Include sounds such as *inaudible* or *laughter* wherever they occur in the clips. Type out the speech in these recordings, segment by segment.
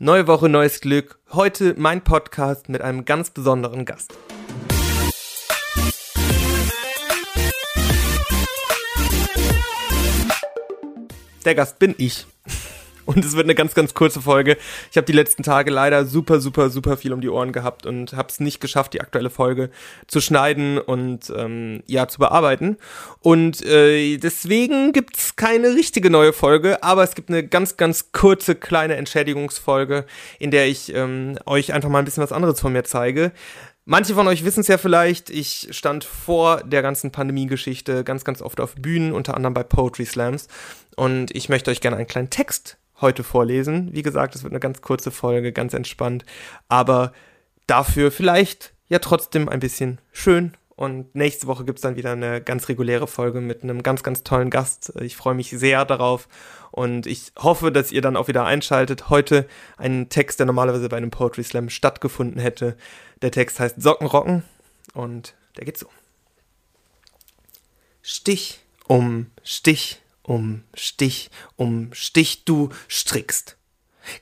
Neue Woche, neues Glück. Heute mein Podcast mit einem ganz besonderen Gast. Der Gast bin ich. Und es wird eine ganz, ganz kurze Folge. Ich habe die letzten Tage leider super, super, super viel um die Ohren gehabt und habe es nicht geschafft, die aktuelle Folge zu schneiden und ähm, ja, zu bearbeiten. Und äh, deswegen gibt's keine richtige neue Folge, aber es gibt eine ganz, ganz kurze, kleine Entschädigungsfolge, in der ich ähm, euch einfach mal ein bisschen was anderes von mir zeige. Manche von euch wissen es ja vielleicht, ich stand vor der ganzen Pandemie-Geschichte ganz, ganz oft auf Bühnen, unter anderem bei Poetry Slams. Und ich möchte euch gerne einen kleinen Text heute vorlesen. Wie gesagt, es wird eine ganz kurze Folge, ganz entspannt, aber dafür vielleicht ja trotzdem ein bisschen schön. Und nächste Woche gibt es dann wieder eine ganz reguläre Folge mit einem ganz, ganz tollen Gast. Ich freue mich sehr darauf und ich hoffe, dass ihr dann auch wieder einschaltet. Heute ein Text, der normalerweise bei einem Poetry Slam stattgefunden hätte. Der Text heißt Sockenrocken und der geht so. Stich um Stich um Stich um Stich du strickst.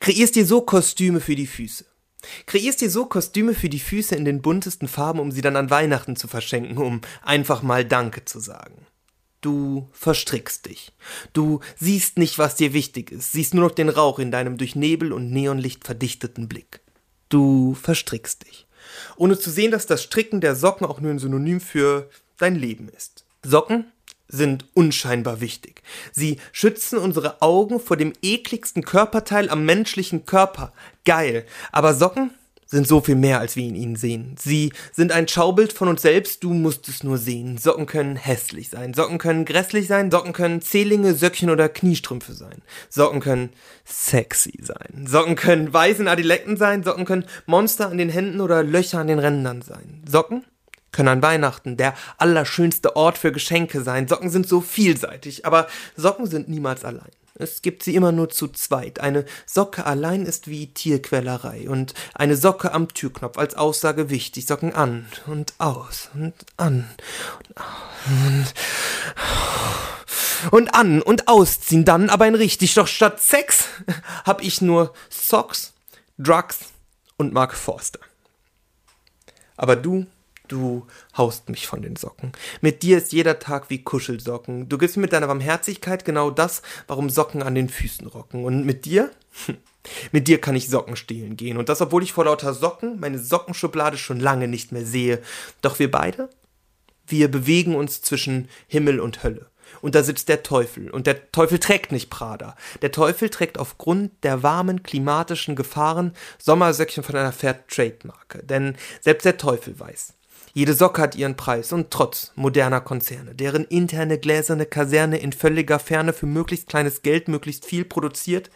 Kreierst dir so Kostüme für die Füße. Kreierst dir so Kostüme für die Füße in den buntesten Farben, um sie dann an Weihnachten zu verschenken, um einfach mal Danke zu sagen. Du verstrickst dich. Du siehst nicht, was dir wichtig ist, siehst nur noch den Rauch in deinem durch Nebel und Neonlicht verdichteten Blick. Du verstrickst dich. Ohne zu sehen, dass das Stricken der Socken auch nur ein Synonym für dein Leben ist. Socken sind unscheinbar wichtig. Sie schützen unsere Augen vor dem ekligsten Körperteil am menschlichen Körper. Geil. Aber Socken sind so viel mehr, als wir in ihnen sehen. Sie sind ein Schaubild von uns selbst, du musst es nur sehen. Socken können hässlich sein, Socken können grässlich sein, Socken können Zehlinge, Söckchen oder Kniestrümpfe sein. Socken können sexy sein. Socken können weißen Adiletten sein, Socken können Monster an den Händen oder Löcher an den Rändern sein. Socken können an Weihnachten der allerschönste Ort für Geschenke sein. Socken sind so vielseitig, aber Socken sind niemals allein. Es gibt sie immer nur zu zweit. Eine Socke allein ist wie Tierquälerei und eine Socke am Türknopf als Aussage wichtig. Socken an und aus und an und und an und ausziehen dann aber ein richtig. Doch statt Sex hab ich nur Socks, Drugs und Mark Forster. Aber du Du haust mich von den Socken. Mit dir ist jeder Tag wie Kuschelsocken. Du gibst mir mit deiner Barmherzigkeit genau das, warum Socken an den Füßen rocken. Und mit dir? *laughs* Mit dir kann ich Socken stehlen gehen. Und das, obwohl ich vor lauter Socken meine Sockenschublade schon lange nicht mehr sehe. Doch wir beide? Wir bewegen uns zwischen Himmel und Hölle. Und da sitzt der Teufel. Und der Teufel trägt nicht Prada. Der Teufel trägt aufgrund der warmen klimatischen Gefahren Sommersöckchen von einer Fair-Trade-Marke. Denn selbst der Teufel weiß, jede Socke hat ihren Preis und trotz moderner Konzerne, deren interne gläserne Kaserne in völliger Ferne für möglichst kleines Geld möglichst viel produziert,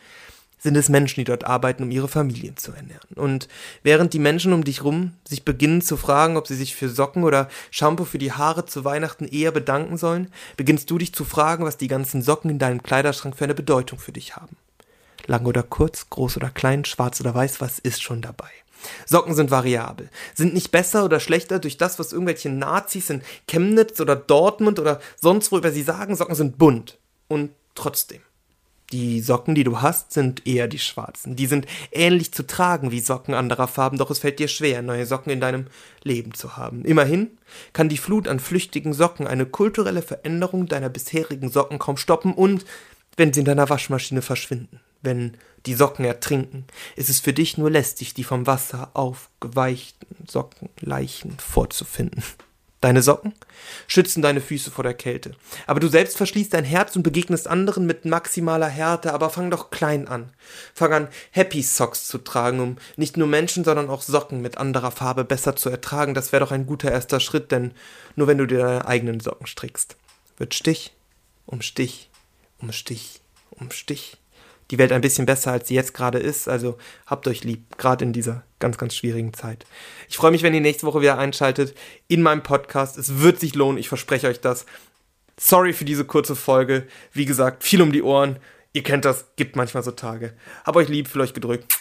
sind es Menschen, die dort arbeiten, um ihre Familien zu ernähren. Und während die Menschen um dich rum sich beginnen zu fragen, ob sie sich für Socken oder Shampoo für die Haare zu Weihnachten eher bedanken sollen, beginnst du dich zu fragen, was die ganzen Socken in deinem Kleiderschrank für eine Bedeutung für dich haben. Lang oder kurz, groß oder klein, schwarz oder weiß, was ist schon dabei? Socken sind variabel, sind nicht besser oder schlechter durch das, was irgendwelche Nazis in Chemnitz oder Dortmund oder sonst wo über sie sagen. Socken sind bunt. Und trotzdem. Die Socken, die du hast, sind eher die schwarzen. Die sind ähnlich zu tragen wie Socken anderer Farben, doch es fällt dir schwer, neue Socken in deinem Leben zu haben. Immerhin kann die Flut an flüchtigen Socken eine kulturelle Veränderung deiner bisherigen Socken kaum stoppen und wenn sie in deiner Waschmaschine verschwinden wenn die Socken ertrinken, ist es für dich nur lästig, die vom Wasser aufgeweichten Sockenleichen vorzufinden. Deine Socken schützen deine Füße vor der Kälte. Aber du selbst verschließt dein Herz und begegnest anderen mit maximaler Härte, aber fang doch klein an. Fang an, Happy Socks zu tragen, um nicht nur Menschen, sondern auch Socken mit anderer Farbe besser zu ertragen. Das wäre doch ein guter erster Schritt, denn nur wenn du dir deine eigenen Socken strickst, wird Stich um Stich um Stich um Stich die Welt ein bisschen besser, als sie jetzt gerade ist. Also habt euch lieb, gerade in dieser ganz, ganz schwierigen Zeit. Ich freue mich, wenn ihr nächste Woche wieder einschaltet in meinem Podcast. Es wird sich lohnen, ich verspreche euch das. Sorry für diese kurze Folge. Wie gesagt, viel um die Ohren. Ihr kennt das, gibt manchmal so Tage. Hab euch lieb, für euch gedrückt.